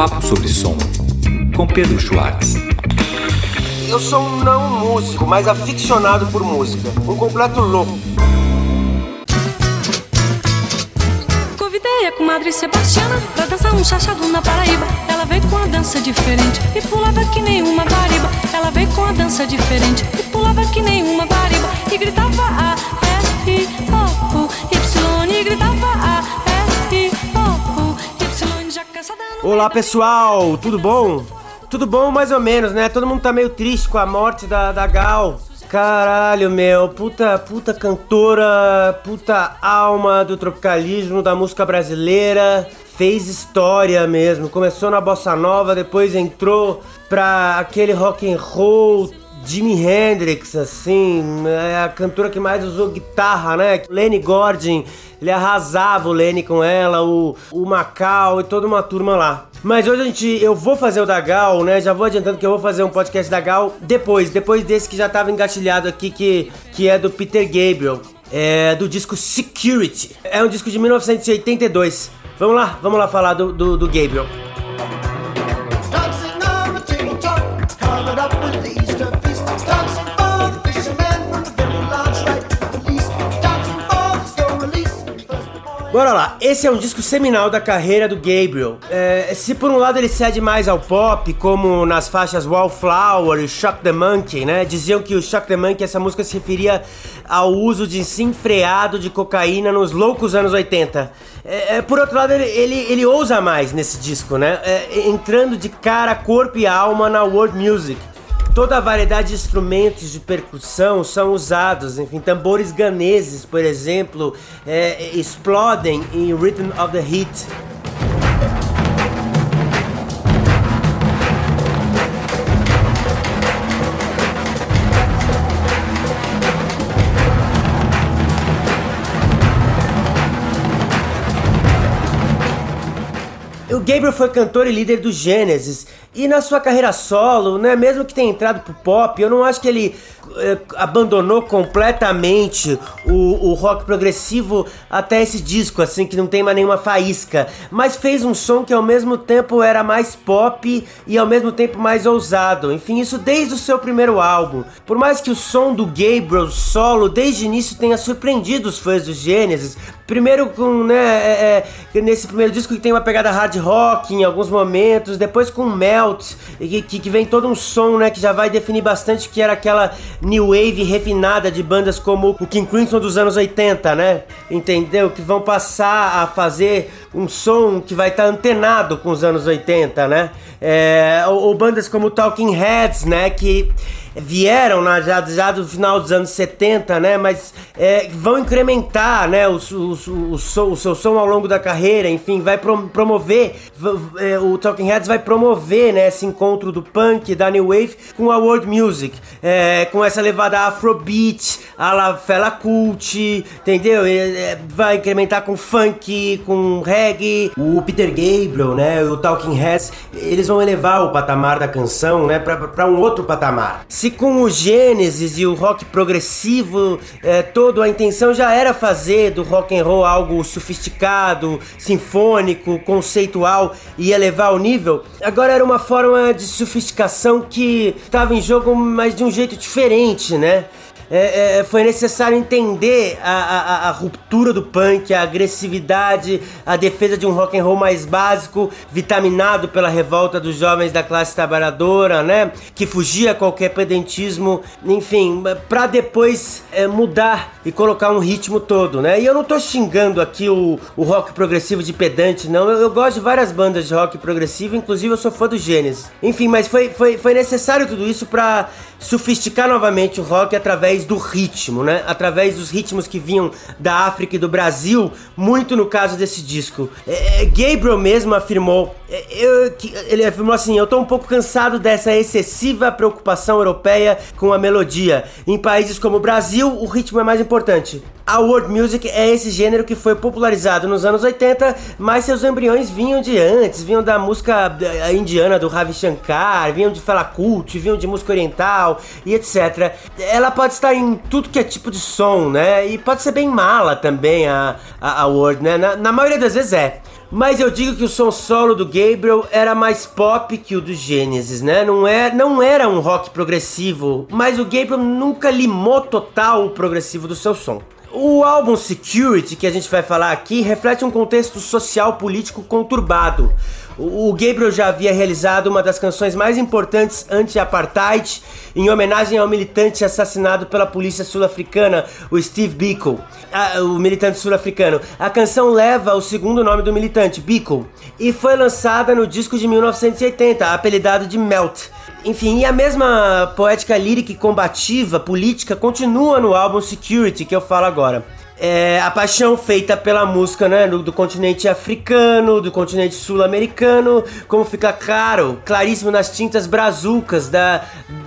Papo sobre Som, com Pedro Schwartz. Eu sou um não músico, mas aficionado por música. Um completo louco. Convidei a comadre Sebastiana pra dançar um chachado na Paraíba. Ela veio com a dança diferente e pulava que nem uma bariba. Ela veio com a dança diferente e pulava que nem uma bariba. E gritava A, I, O, U, Y. E gritava Olá pessoal, tudo bom? Tudo bom mais ou menos, né? Todo mundo tá meio triste com a morte da, da Gal. Caralho, meu, puta, puta cantora, puta alma do tropicalismo, da música brasileira. Fez história mesmo. Começou na bossa nova, depois entrou pra aquele rock and roll Jimi Hendrix, assim, é a cantora que mais usou guitarra, né? Lenny Gordon, ele arrasava o Lenny com ela, o, o Macau e toda uma turma lá. Mas hoje a gente, eu vou fazer o da Gal, né? Já vou adiantando que eu vou fazer um podcast da Gal depois, depois desse que já tava engatilhado aqui, que, que é do Peter Gabriel, é do disco Security. É um disco de 1982. Vamos lá, vamos lá falar do, do, do Gabriel. Bora lá, esse é um disco seminal da carreira do Gabriel. É, se por um lado ele cede mais ao pop, como nas faixas Wallflower e Shock the Monkey, né? Diziam que o Shock the Monkey, essa música se referia ao uso de desenfreado de cocaína nos loucos anos 80. É, é, por outro lado, ele, ele, ele ousa mais nesse disco, né? É, entrando de cara, corpo e alma na world music. Toda a variedade de instrumentos de percussão são usados, enfim, tambores ganeses, por exemplo, é, explodem em Rhythm of the Heat. Gabriel foi cantor e líder do Genesis. E na sua carreira solo, né, mesmo que tenha entrado pro pop, eu não acho que ele eh, abandonou completamente o, o rock progressivo até esse disco, assim, que não tem mais nenhuma faísca. Mas fez um som que ao mesmo tempo era mais pop e ao mesmo tempo mais ousado. Enfim, isso desde o seu primeiro álbum. Por mais que o som do Gabriel solo desde o início tenha surpreendido os fãs do Genesis, Primeiro com, né, é, é, nesse primeiro disco que tem uma pegada hard rock em alguns momentos, depois com Melt, que, que, vem todo um som, né, que já vai definir bastante que era aquela new wave refinada de bandas como o King Crimson dos anos 80, né? Entendeu? Que vão passar a fazer um som que vai estar antenado com os anos 80, né? É, ou, ou bandas como Talking Heads, né, que vieram na, já, já do final dos anos 70, né? Mas é, vão incrementar, né? O, o, o, o, seu som ao longo da carreira, enfim, vai pro, promover. é, o Talking Heads vai promover, né? Esse encontro do punk, da new wave com a world music, é, com essa levada afrobeat, a la Fela Cult, entendeu? É, vai incrementar com funk, com reggae. O Peter Gabriel, né? O Talking Heads, eles vão elevar o patamar da canção, né? Pra um outro patamar. Se com o Gênesis e o rock progressivo, é, todo a intenção já era fazer do rock and roll algo sofisticado, sinfônico, conceitual e elevar o nível, agora era uma forma de sofisticação que estava em jogo, mas de um jeito diferente, né? É, é, foi necessário entender a, a- a ruptura do punk, a agressividade, a defesa de um rock and roll mais básico, vitaminado pela revolta dos jovens da classe trabalhadora, né? Que fugia a qualquer pedantismo, enfim, pra depois é, mudar e colocar um ritmo todo, né? E eu não tô xingando aqui o, o rock progressivo de pedante, não. Eu, eu gosto de várias bandas de rock progressivo, inclusive eu sou fã do Gênesis. Enfim, mas foi, foi, foi necessário tudo isso pra sofisticar novamente o rock através do ritmo, né? Através dos ritmos que vinham da África e do Brasil, muito no caso desse disco. É, é, Gabriel mesmo afirmou, é, eu- ele afirmou assim: eu tô um pouco cansado dessa excessiva preocupação europeia com a melodia. Em países como o Brasil, o ritmo é mais importante. A world music é esse gênero que foi popularizado nos anos 80, mas seus embriões vinham de antes, vinham da música eh, indiana do Ravi Shankar, vinham de Fela Kuti, vinham de música oriental e etc. Ela pode estar em tudo que é tipo de som, né? E pode ser bem mala também a, a, a world, né? Na, na maioria das vezes é. Mas eu digo que o som solo do Gabriel era mais pop que o do Genesis, né? Não, é, não era um rock progressivo, mas o Gabriel nunca limou total o progressivo do seu som. O álbum Security, que a gente vai falar aqui, reflete um contexto social político conturbado. O Gabriel já havia realizado uma das canções mais importantes anti-apartheid em homenagem ao militante assassinado pela polícia sul-africana, o Steve Biko, o militante sul-africano. A canção leva o segundo nome do militante, Biko, e foi lançada no disco de 1980, apelidado de Melt. Enfim, e a mesma poética lírica e combativa política continua no álbum Security que eu falo agora é, a paixão feita pela música né, do, do continente africano, do continente sul-americano, como fica claro, claríssimo nas tintas brazucas da,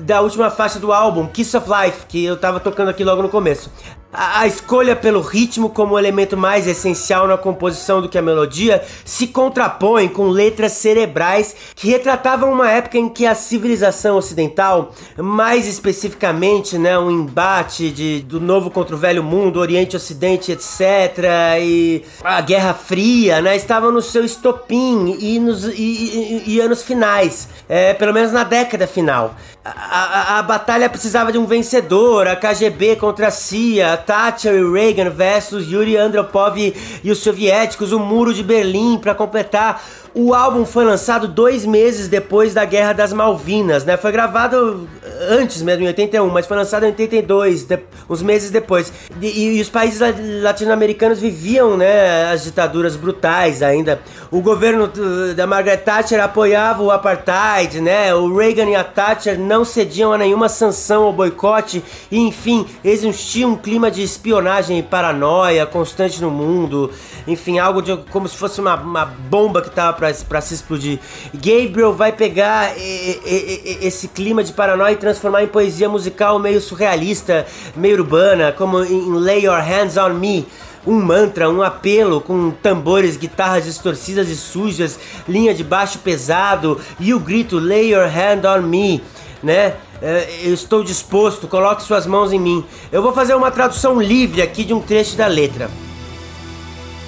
da última faixa do álbum, Kiss of Life, que eu tava tocando aqui logo no começo. A, escolha pelo ritmo como elemento mais essencial na composição do que a melodia se contrapõe com letras cerebrais que retratavam uma época em que a civilização ocidental, mais especificamente, né, um embate de, do novo contra o velho mundo, Oriente Ocidente, etc, e a Guerra Fria, né, estavam no seu estopim e nos e, e, e anos finais, é, pelo menos na década final. A, a, a batalha precisava de um vencedor, a KGB contra a CIA, Thatcher e Reagan versus Yuri Andropov e os soviéticos, o Muro de Berlim para completar o álbum foi lançado dois meses depois da Guerra das Malvinas, né? Foi gravado antes mesmo, em 81, mas foi lançado em 82, de, uns meses depois. E, e os países latino-americanos viviam, né, as ditaduras brutais ainda. O governo da Margaret Thatcher apoiava o apartheid, né? O Reagan e a Thatcher não cediam a nenhuma sanção ou boicote. E, enfim, existia um clima de espionagem e paranoia constante no mundo. Enfim, algo de, como se fosse uma, uma bomba que estava para se explodir. Gabriel vai pegar e, e, e, esse clima de paranoia e transformar em poesia musical meio surrealista, meio urbana, como em Lay Your Hands on Me um mantra, um apelo com tambores, guitarras distorcidas e sujas, linha de baixo pesado e o grito Lay your hand on me, né? É, eu estou disposto, coloque suas mãos em mim. Eu vou fazer uma tradução livre aqui de um trecho da letra.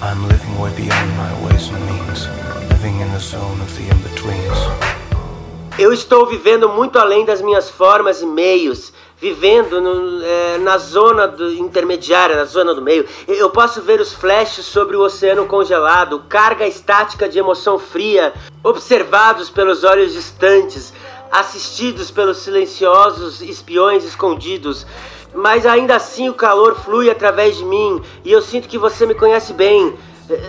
I'm living way beyond my ways and means living in the zone of the in-betweens. Eu estou vivendo muito além das minhas formas e meios, vivendo no, é, na zona do, intermediária, na zona do meio. Eu posso ver os flashes sobre o oceano congelado, carga estática de emoção fria, observados pelos olhos distantes, assistidos pelos silenciosos espiões escondidos. Mas ainda assim o calor flui através de mim e eu sinto que você me conhece bem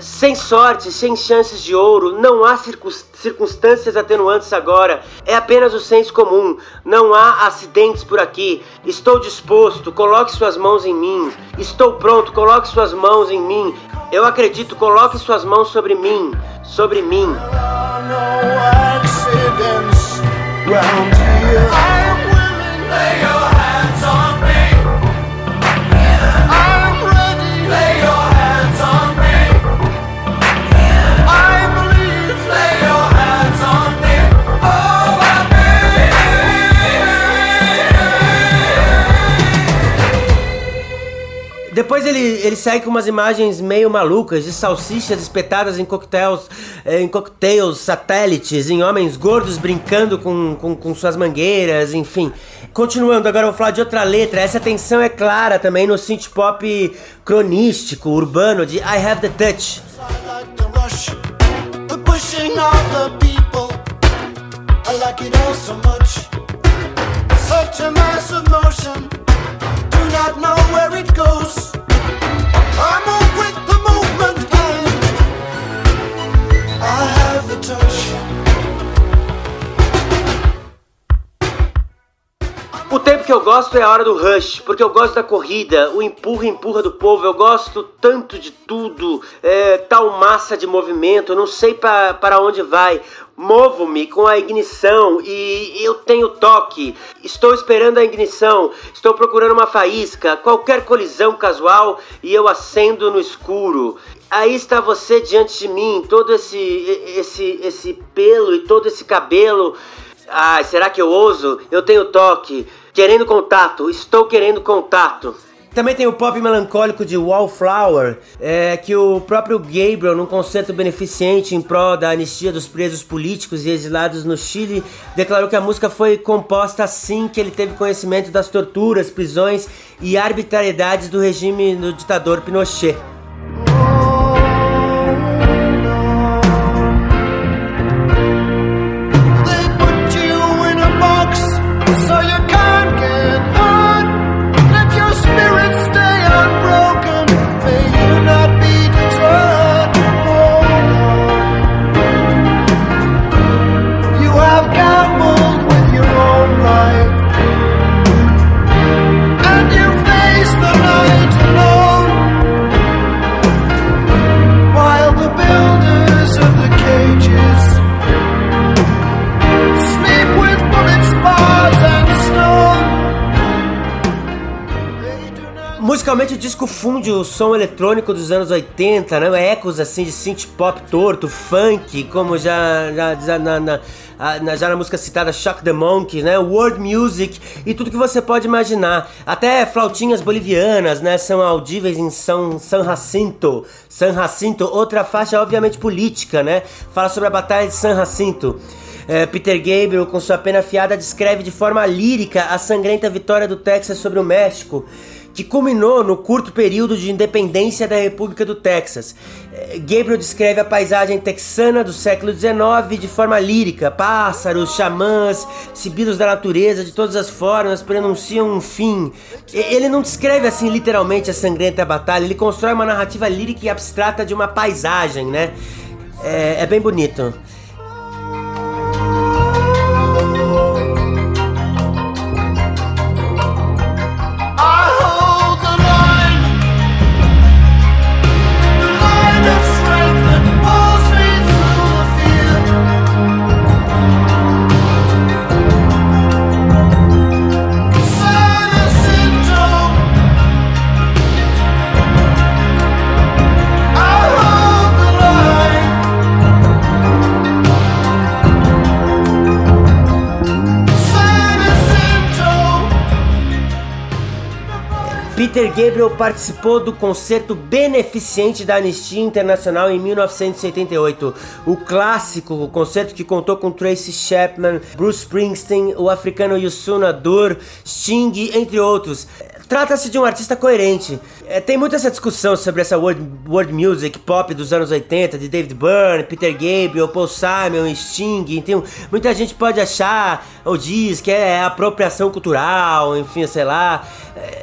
sem sorte, sem chances de ouro, não há circunstâncias atenuantes agora, é apenas o senso comum, não há acidentes por aqui. Estou disposto, coloque suas mãos em mim. Estou pronto, coloque suas mãos em mim. Eu acredito, coloque suas mãos sobre mim, sobre mim. Depois ele, ele segue com umas imagens meio malucas de salsichas espetadas em coquetéis, eh, em coquetéis satélites, em homens gordos brincando com, com, com, suas mangueiras, enfim. Continuando, agora eu vou falar de outra letra. Essa tensão é clara também no synth pop cronístico, urbano de I Have the Touch. Such a massive motion not know where it goes. I move with the movement que eu gosto é a hora do rush, porque eu gosto da corrida, o empurra empurra do povo, eu gosto tanto de tudo, é, tal massa de movimento, eu não sei para onde vai. Movo-me com a ignição e eu tenho toque. Estou esperando a ignição. Estou procurando uma faísca. Qualquer colisão casual e eu acendo no escuro. Aí está você diante de mim, todo esse esse esse pelo e todo esse cabelo. Ai, será que eu ouso? Eu tenho toque. Querendo contato. Estou querendo contato. Também tem o pop melancólico de Wallflower, é, que o próprio Gabriel, num concerto beneficente em prol da anistia dos presos políticos e exilados no Chile, declarou que a música foi composta assim que ele teve conhecimento das torturas, prisões e arbitrariedades do regime do ditador Pinochet. Musicalmente o disco funde o som eletrônico dos anos 80, né? Ecos assim de synth pop torto, funk, como já, já, já na, na- já na música citada Shock the Monkey, né? World music e tudo que você pode imaginar. Até flautinhas bolivianas, né? São audíveis em São San Jacinto. San Jacinto, outra faixa obviamente política, né? Fala sobre a Batalha de San Jacinto. É, Peter Gabriel, com sua pena afiada, descreve de forma lírica a sangrenta vitória do Texas sobre o México, que culminou no curto período de independência da República do Texas. É, Gabriel descreve a paisagem texana do século XIX de forma lírica: pássaros, xamãs, sibilos da natureza de todas as formas pronunciam um fim. Ele não descreve assim literalmente a sangrenta batalha, ele constrói uma narrativa lírica e abstrata de uma paisagem, né? É, é bem bonito. Peter Gabriel participou do concerto beneficente da Anistia Internacional em 1978. O clássico, o concerto que contou com Tracy Chapman, Bruce Springsteen, o africano Youssou N'Dour, Sting, entre outros. Trata-se de um artista coerente. É, tem muita essa discussão sobre essa world, world music pop dos anos 80, de David Byrne, Peter Gabriel, Paul Simon, Sting. Então, muita gente pode achar ou diz que é apropriação cultural, enfim, sei lá.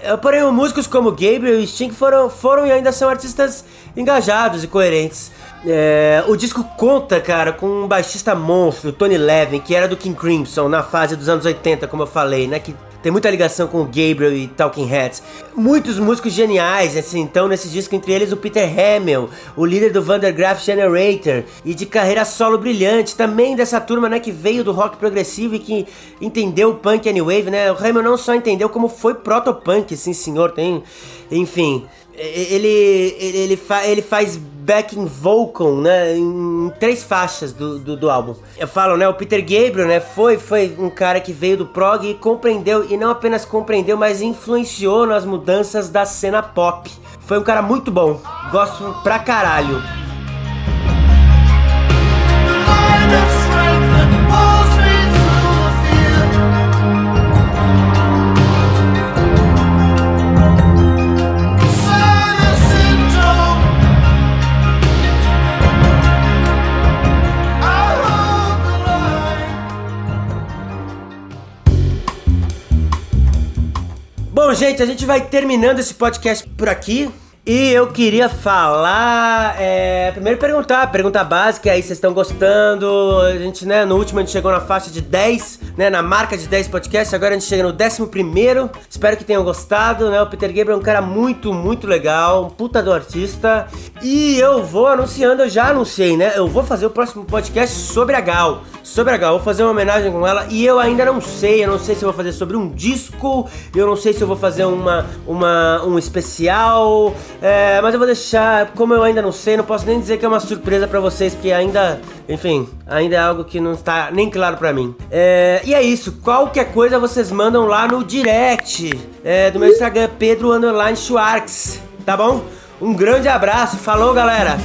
É, porém, músicos como Gabriel e Sting foram, foram e ainda são artistas engajados e coerentes. É, o disco conta, cara, com um baixista monstro, Tony Levin, que era do King Crimson na fase dos anos 80, como eu falei, né? Que tem muita ligação com o Gabriel e Talking Heads. Muitos músicos geniais, assim, então nesse disco, entre eles o Peter Hamill, o líder do Vandergraaf Generator, e de carreira solo brilhante, também dessa turma, né, que veio do rock progressivo e que entendeu o punk and wave, né? O Hamill não só entendeu como foi protopunk, sim senhor, tem, enfim, ele, ele, ele, fa, ele faz backing vocal, né, em três faixas do, do, do, álbum. Eu falo, né, o Peter Gabriel, né, foi, foi um cara que veio do prog e compreendeu, e não apenas compreendeu, mas influenciou nas mudanças da cena pop. Foi um cara muito bom, gosto pra caralho. Bom, gente, a gente vai terminando esse podcast por aqui. E eu queria falar, é, primeiro perguntar, pergunta básica aí, vocês estão gostando? A gente, né, no último a gente chegou na faixa de 10, né, na marca de 10 podcasts, agora a gente chega no 11 primeiro. Espero que tenham gostado, né? O Peter Gabriel é um cara muito, muito legal, um puta do artista. E eu vou anunciando, eu já anunciei, né? Eu vou fazer o próximo podcast sobre a Gal. Sobre a Gal, vou fazer uma homenagem com ela e eu ainda não sei, eu não sei se vou fazer sobre um disco, eu não sei se vou fazer uma, uma um especial, é, mas eu vou deixar, como eu ainda não sei, não posso nem dizer que é uma surpresa pra vocês, porque ainda Enfim, ainda é algo que não está nem claro para mim. É, e é isso. Qualquer coisa vocês mandam lá no direct é, do meu Instagram, Pedro Schwartz. Tá bom? Um grande abraço. Falou, galera.